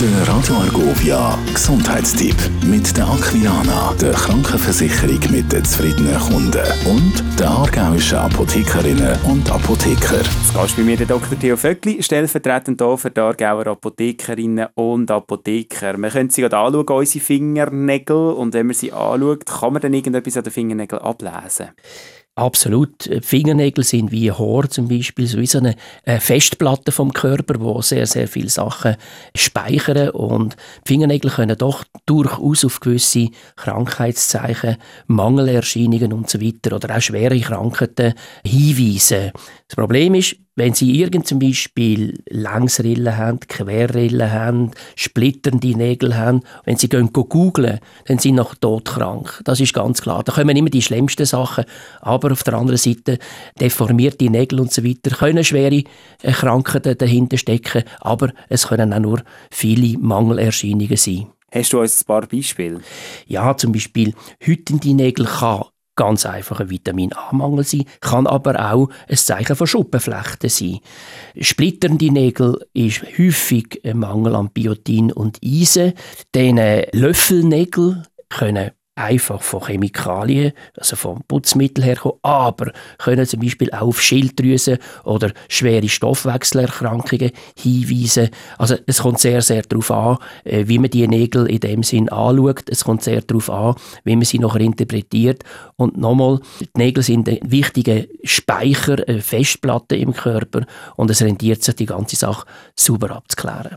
Der Radio Argovia Gesundheitstipp mit der Aquilana, der Krankenversicherung mit den zufriedenen Kunden und der aargauischen Apothekerinnen und Apotheker. Das Gast bei mir der Dr. Theo Vöckli, stellvertretend hier für die Aargauer Apothekerinnen und Apotheker. Wir können sie gerade anschauen, unsere Fingernägel, und wenn man sie anschaut, kann man dann irgendetwas an den Fingernägeln ablesen? Absolut. Fingernägel sind wie Haar zum Beispiel, so wie so eine äh, Festplatte vom Körper, wo sehr, sehr viele Sachen speichern und Fingernägel können doch durchaus auf gewisse Krankheitszeichen, Mangelerscheinungen und so weiter oder auch schwere Krankheiten hinweisen. Das Problem ist, wenn Sie irgend zum Beispiel Längsrillen haben, Querrillen haben, splitternde Nägel haben, wenn Sie gehen googlen, dann sind Sie noch todkrank. Das ist ganz klar. Da kommen immer die schlimmsten Sachen. Aber auf der anderen Seite deformierte Nägel und so weiter können schwere Krankheiten dahinter stecken, aber es können auch nur viele Mangelerscheinungen sein. Hast du uns ein paar Beispiele? Ja, zum Beispiel hütende Nägel kann ganz einfach ein Vitamin A-Mangel sein, kann aber auch ein Zeichen von Schuppenflechten sein. Splitternde Nägel ist häufig ein Mangel an Biotin und Eisen. Dann Löffelnägel können einfach von Chemikalien, also vom Putzmittel herkommen, aber können zum Beispiel auch auf Schilddrüsen oder schwere Stoffwechselerkrankungen hinweisen. Also es kommt sehr, sehr darauf an, äh, wie man die Nägel in dem Sinn anschaut. Es kommt sehr darauf an, wie man sie nachher interpretiert. Und nochmal, die Nägel sind ein wichtiger Speicher, eine Festplatte im Körper und es rentiert sich, die ganze Sache sauber abzuklären.